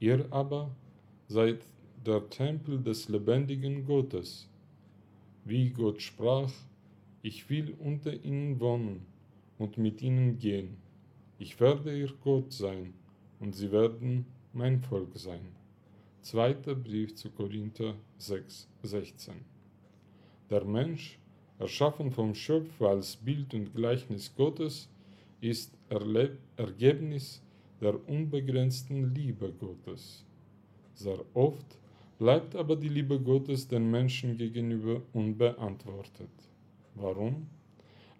Ihr aber seid der Tempel des lebendigen Gottes. Wie Gott sprach, ich will unter ihnen wohnen und mit ihnen gehen. Ich werde ihr Gott sein und sie werden mein Volk sein. Zweiter Brief zu Korinther 6, 16. Der Mensch, erschaffen vom Schöpfer als Bild und Gleichnis Gottes, ist Erleb Ergebnis der unbegrenzten Liebe Gottes. Sehr oft bleibt aber die Liebe Gottes den Menschen gegenüber unbeantwortet. Warum?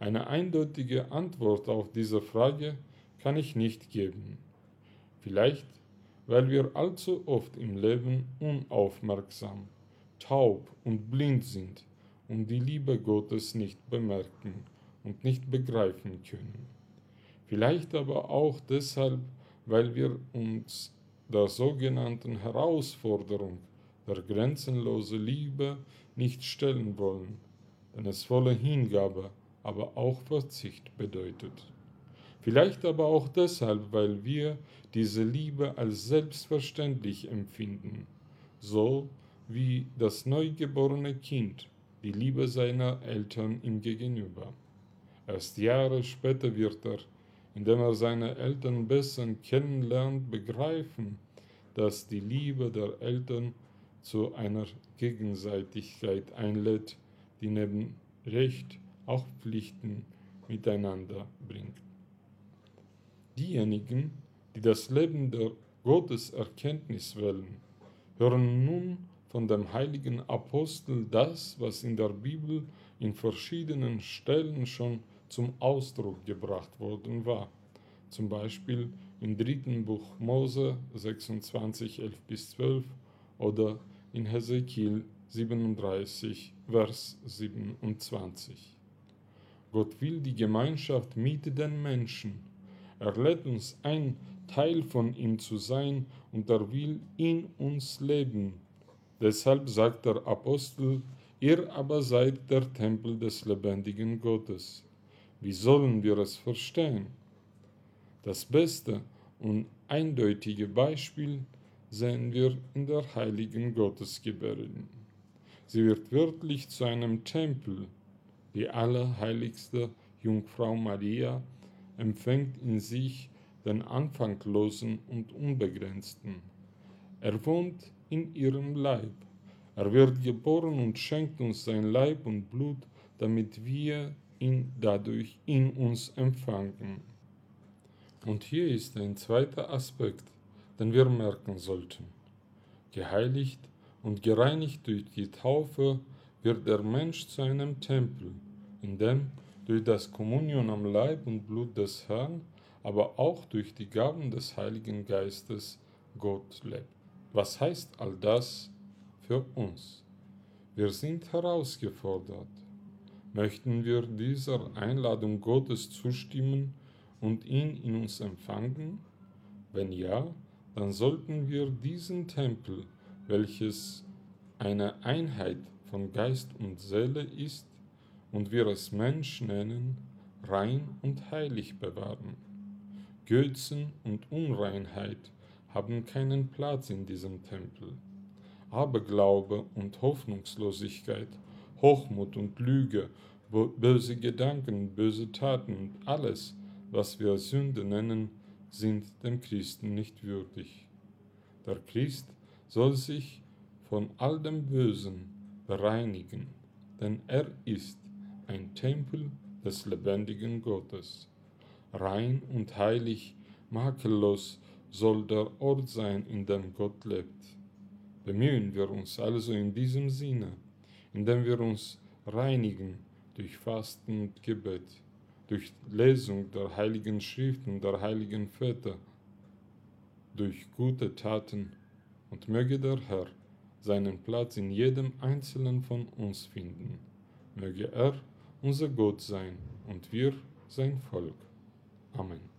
Eine eindeutige Antwort auf diese Frage kann ich nicht geben. Vielleicht, weil wir allzu oft im Leben unaufmerksam, taub und blind sind und die Liebe Gottes nicht bemerken und nicht begreifen können. Vielleicht aber auch deshalb, weil wir uns der sogenannten Herausforderung der grenzenlosen Liebe nicht stellen wollen, denn es volle Hingabe, aber auch Verzicht bedeutet. Vielleicht aber auch deshalb, weil wir diese Liebe als selbstverständlich empfinden, so wie das neugeborene Kind die Liebe seiner Eltern ihm gegenüber. Erst Jahre später wird er, indem er seine Eltern besser kennenlernt, begreifen, dass die Liebe der Eltern zu einer Gegenseitigkeit einlädt, die neben Recht auch Pflichten miteinander bringt. Diejenigen, die das Leben der Gotteserkenntnis wählen, hören nun von dem heiligen Apostel das, was in der Bibel in verschiedenen Stellen schon zum Ausdruck gebracht worden war. Zum Beispiel im dritten Buch Mose 26, 11 bis 12 oder in Hesekiel 37, Vers 27. Gott will die Gemeinschaft mit den Menschen. Er lädt uns ein, Teil von ihm zu sein und er will in uns leben Deshalb sagt der Apostel, ihr aber seid der Tempel des lebendigen Gottes. Wie sollen wir es verstehen? Das beste und eindeutige Beispiel sehen wir in der heiligen Gottesgebärin. Sie wird wörtlich zu einem Tempel. Die allerheiligste Jungfrau Maria empfängt in sich den Anfanglosen und Unbegrenzten. Er wohnt in ihrem Leib. Er wird geboren und schenkt uns sein Leib und Blut, damit wir ihn dadurch in uns empfangen. Und hier ist ein zweiter Aspekt, den wir merken sollten. Geheiligt und gereinigt durch die Taufe wird der Mensch zu einem Tempel, in dem durch das Kommunion am Leib und Blut des Herrn, aber auch durch die Gaben des Heiligen Geistes Gott lebt. Was heißt all das für uns? Wir sind herausgefordert. Möchten wir dieser Einladung Gottes zustimmen und ihn in uns empfangen? Wenn ja, dann sollten wir diesen Tempel, welches eine Einheit von Geist und Seele ist und wir es Mensch nennen, rein und heilig bewahren. Götzen und Unreinheit haben keinen Platz in diesem Tempel. Aberglaube und Hoffnungslosigkeit, Hochmut und Lüge, böse Gedanken, böse Taten und alles, was wir Sünde nennen, sind dem Christen nicht würdig. Der Christ soll sich von all dem Bösen bereinigen, denn er ist ein Tempel des lebendigen Gottes. Rein und heilig, makellos soll der Ort sein, in dem Gott lebt. Bemühen wir uns also in diesem Sinne, indem wir uns reinigen durch Fasten und Gebet, durch Lesung der heiligen Schriften der heiligen Väter, durch gute Taten und möge der Herr seinen Platz in jedem einzelnen von uns finden. Möge er unser Gott sein und wir sein Volk. Amen.